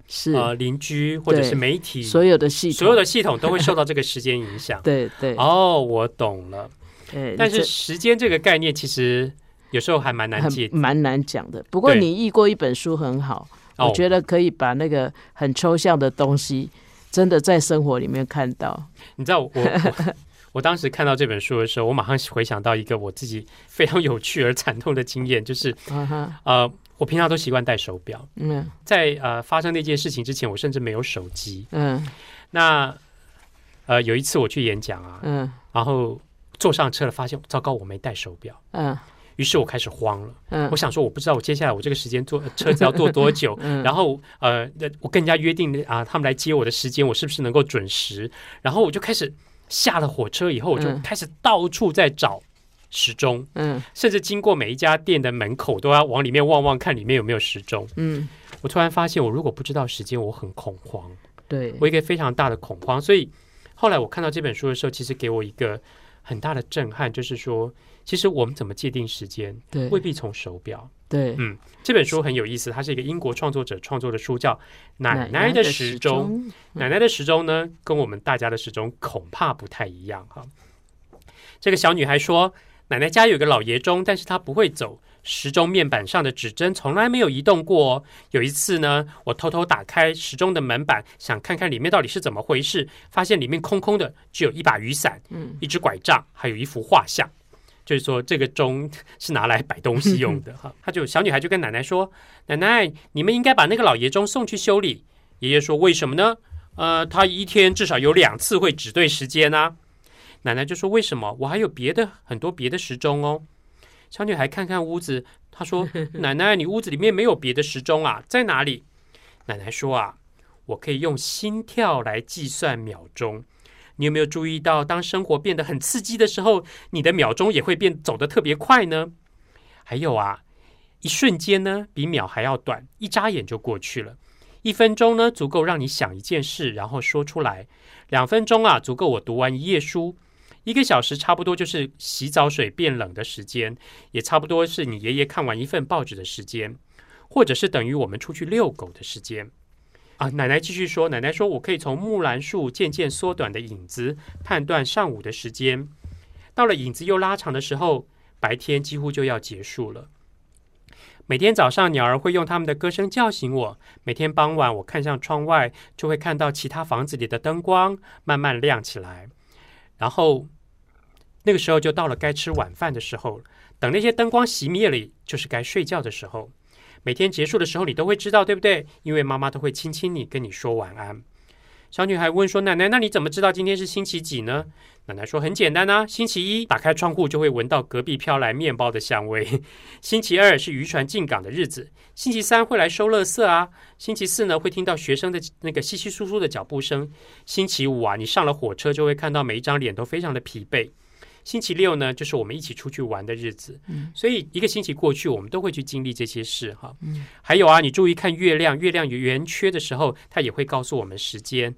是
呃邻居或者是媒体，
所有的系
所有的系统都会受到这个时间影响。<laughs>
对对。
哦，我懂了。但是时间这个概念其实有时候还蛮难解，
蛮难讲的。不过你译过一本书很好，我觉得可以把那个很抽象的东西。真的在生活里面看到，
你知道我 <laughs> 我当时看到这本书的时候，我马上回想到一个我自己非常有趣而惨痛的经验，就是呃，我平常都习惯戴手表，嗯，在呃发生那件事情之前，我甚至没有手机，嗯，那呃有一次我去演讲啊，嗯，然后坐上车了，发现糟糕，我没带手表，嗯。于是我开始慌了，嗯，我想说，我不知道我接下来我这个时间坐车子要坐多久，<laughs> 嗯，然后呃，我跟人家约定啊，他们来接我的时间，我是不是能够准时？然后我就开始下了火车以后，我就开始到处在找时钟，嗯，甚至经过每一家店的门口都要往里面望望，看里面有没有时钟，嗯，我突然发现，我如果不知道时间，我很恐慌，
对。
我一个非常大的恐慌。所以后来我看到这本书的时候，其实给我一个很大的震撼，就是说。其实我们怎么界定时间？
对，
未必从手表。
对，
嗯，这本书很有意思，它是一个英国创作者创作的书，叫《奶奶的时钟》。奶奶的时钟呢，跟我们大家的时钟恐怕不太一样哈。这个小女孩说：“奶奶家有个老爷钟，但是她不会走，时钟面板上的指针从来没有移动过。有一次呢，我偷偷打开时钟的门板，想看看里面到底是怎么回事，发现里面空空的，只有一把雨伞、嗯，一只拐杖，还有一幅画像。”就是说，这个钟是拿来摆东西用的 <laughs> 哈。他就小女孩就跟奶奶说：“奶奶，你们应该把那个老爷钟送去修理。”爷爷说：“为什么呢？呃，他一天至少有两次会指对时间啊。”奶奶就说：“为什么？我还有别的很多别的时钟哦。”小女孩看看屋子，她说：“奶奶，你屋子里面没有别的时钟啊？在哪里？”奶奶说：“啊，我可以用心跳来计算秒钟。你有没有注意到，当生活变得很刺激的时候，你的秒钟也会变走得特别快呢？还有啊，一瞬间呢比秒还要短，一眨眼就过去了。一分钟呢足够让你想一件事，然后说出来；两分钟啊足够我读完一页书；一个小时差不多就是洗澡水变冷的时间，也差不多是你爷爷看完一份报纸的时间，或者是等于我们出去遛狗的时间。啊，奶奶继续说，奶奶说我可以从木兰树渐渐缩短的影子判断上午的时间，到了影子又拉长的时候。白天几乎就要结束了。每天早上，鸟儿会用它们的歌声叫醒我。每天傍晚，我看向窗外，就会看到其他房子里的灯光慢慢亮起来。然后，那个时候就到了该吃晚饭的时候。等那些灯光熄灭了，就是该睡觉的时候。每天结束的时候，你都会知道，对不对？因为妈妈都会亲亲你，跟你说晚安。小女孩问说：“奶奶，那你怎么知道今天是星期几呢？”奶奶说：“很简单啊，星期一打开窗户就会闻到隔壁飘来面包的香味。<laughs> 星期二是渔船进港的日子。星期三会来收垃圾啊。星期四呢会听到学生的那个稀稀疏疏的脚步声。星期五啊，你上了火车就会看到每一张脸都非常的疲惫。星期六呢就是我们一起出去玩的日子。所以一个星期过去，我们都会去经历这些事哈。还有啊，你注意看月亮，月亮圆缺的时候，它也会告诉我们时间。”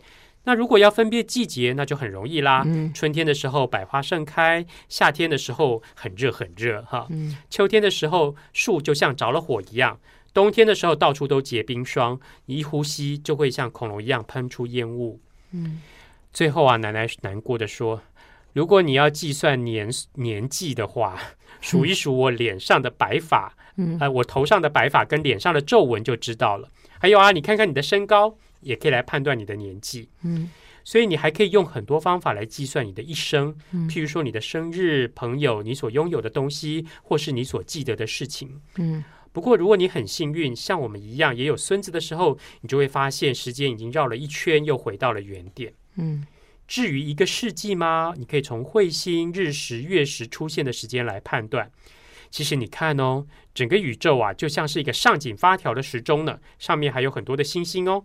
那如果要分辨季节，那就很容易啦。春天的时候百花盛开，夏天的时候很热很热哈。秋天的时候树就像着了火一样，冬天的时候到处都结冰霜，一呼吸就会像恐龙一样喷出烟雾。嗯，最后啊，奶奶难过的说：“如果你要计算年年纪的话，数一数我脸上的白发，嗯，我头上的白发跟脸上的皱纹就知道了。还有啊，你看看你的身高。”也可以来判断你的年纪，嗯，所以你还可以用很多方法来计算你的一生，譬如说你的生日、朋友、你所拥有的东西，或是你所记得的事情，嗯。不过如果你很幸运，像我们一样也有孙子的时候，你就会发现时间已经绕了一圈，又回到了原点，嗯。至于一个世纪吗？你可以从彗星、日食、月食出现的时间来判断。其实你看哦，整个宇宙啊，就像是一个上紧发条的时钟呢，上面还有很多的星星哦。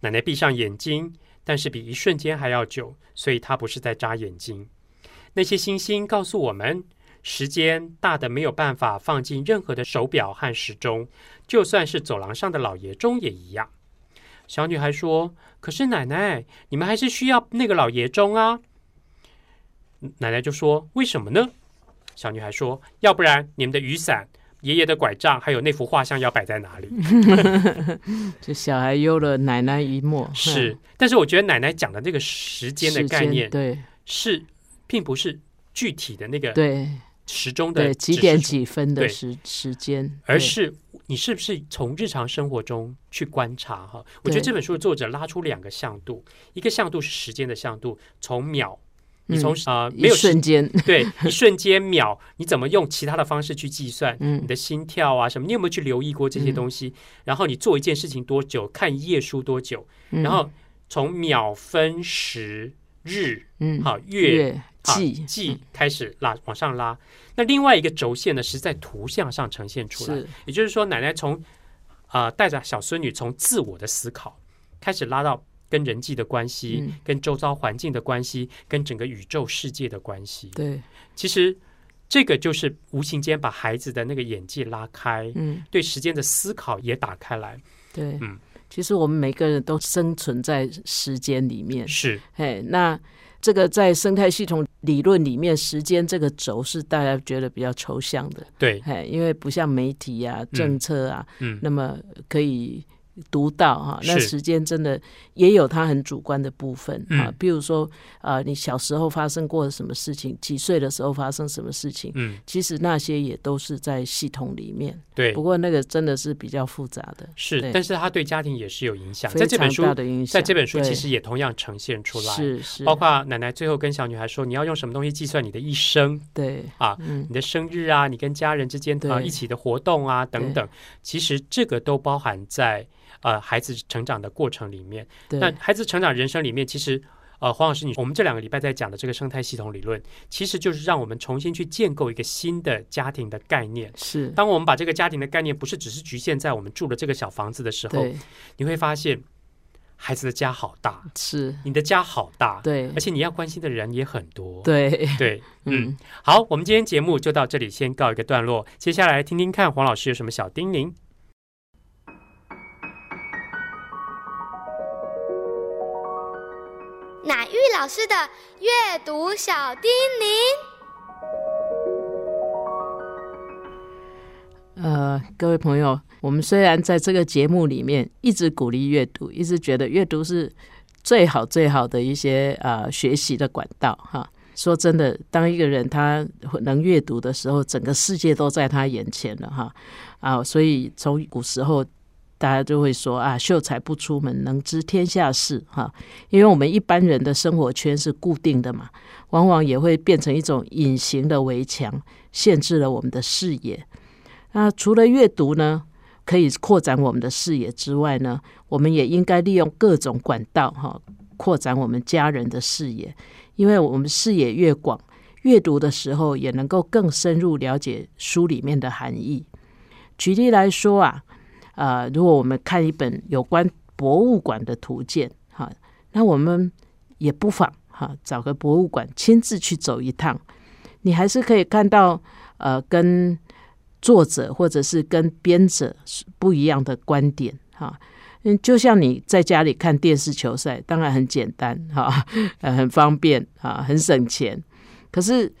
奶奶闭上眼睛，但是比一瞬间还要久，所以她不是在眨眼睛。那些星星告诉我们，时间大的没有办法放进任何的手表和时钟，就算是走廊上的老爷钟也一样。小女孩说：“可是奶奶，你们还是需要那个老爷钟啊。”奶奶就说：“为什么呢？”小女孩说：“要不然你们的雨伞。”爷爷的拐杖，还有那幅画像要摆在哪里？<laughs>
这小孩忧了奶奶一默。<laughs>
是，但是我觉得奶奶讲的那个时间的概念，
对，
是并不是具体的那个
对
时钟的
几点几分的时时间，
而是你是不是从日常生活中去观察哈？我觉得这本书的作者拉出两个向度，一个向度是时间的向度，从秒。你从啊没有
瞬间 <laughs>
对一瞬间秒，你怎么用其他的方式去计算？嗯，你的心跳啊什么？你有没有去留意过这些东西？然后你做一件事情多久？看一页书多久？然后从秒分时日，嗯，好月季季开始拉往上拉。那另外一个轴线呢，是在图像上呈现出来。也就是说，奶奶从啊带着小孙女从自我的思考开始拉到。跟人际的关系，跟周遭环境的关系，跟整个宇宙世界的关系。
对，
其实这个就是无形间把孩子的那个眼界拉开，嗯，对时间的思考也打开来。
对，嗯，其实我们每个人都生存在时间里面。
是，
哎，那这个在生态系统理论里面，时间这个轴是大家觉得比较抽象的。
对，
哎，因为不像媒体啊、政策啊，嗯，那么可以。读到哈，那时间真的也有它很主观的部分啊。比如说，呃，你小时候发生过什么事情，几岁的时候发生什么事情，嗯，其实那些也都是在系统里面。
对，
不过那个真的是比较复杂的。
是，但是它对家庭也是有影响。在这本书
的影
响，在这本书其实也同样呈现出来。
是是，
包括奶奶最后跟小女孩说：“你要用什么东西计算你的一生？”
对
啊，你的生日啊，你跟家人之间啊一起的活动啊等等，其实这个都包含在。呃，孩子成长的过程里面，那孩子成长人生里面，其实，呃，黄老师，你我们这两个礼拜在讲的这个生态系统理论，其实就是让我们重新去建构一个新的家庭的概念。
是，
当我们把这个家庭的概念不是只是局限在我们住的这个小房子的时候，你会发现孩子的家好大，
是。
你的家好大，
对。
而且你要关心的人也很多，
对，<laughs>
对，<laughs> 嗯
嗯，
好，我们今天节目就到这里，先告一个段落，接下来听听看黄老师有什么小叮咛。
乃玉老师的阅读小叮咛。
呃，各位朋友，我们虽然在这个节目里面一直鼓励阅读，一直觉得阅读是最好最好的一些呃学习的管道哈。说真的，当一个人他能阅读的时候，整个世界都在他眼前了哈啊！所以从古时候，大家就会说啊，秀才不出门，能知天下事哈。因为我们一般人的生活圈是固定的嘛，往往也会变成一种隐形的围墙，限制了我们的视野。那除了阅读呢，可以扩展我们的视野之外呢，我们也应该利用各种管道哈，扩展我们家人的视野。因为我们视野越广，阅读的时候也能够更深入了解书里面的含义。举例来说啊，呃，如果我们看一本有关博物馆的图鉴，哈，那我们也不妨哈找个博物馆亲自去走一趟，你还是可以看到呃跟作者或者是跟编者不一样的观点哈。嗯，就像你在家里看电视球赛，当然很简单哈，呃，<laughs> 很方便啊，很省钱。可是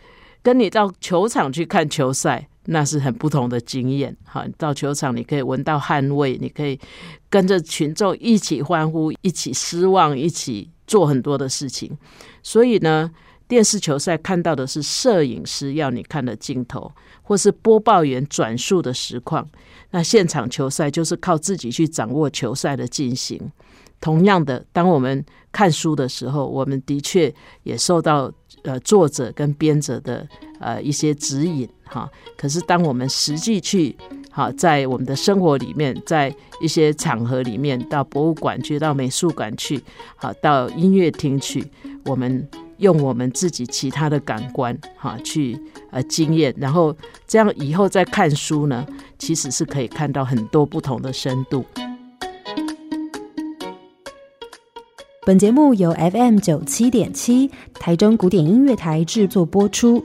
跟你到球场去看球赛，那是很不同的经验哈。到球场，你可以闻到汗味，你可以跟着群众一起欢呼，一起失望，一起做很多的事情。所以呢，电视球赛看到的是摄影师要你看的镜头，或是播报员转述的实况。那现场球赛就是靠自己去掌握球赛的进行。同样的，当我们看书的时候，我们的确也受到呃作者跟编者的呃一些指引哈。可是当我们实际去好在我们的生活里面，在一些场合里面，到博物馆去，到美术馆去，好到音乐厅去，我们用我们自己其他的感官哈去呃经验，然后这样以后再看书呢，其实是可以看到很多不同的深度。
本节目由 FM 九七点七台中古典音乐台制作播出，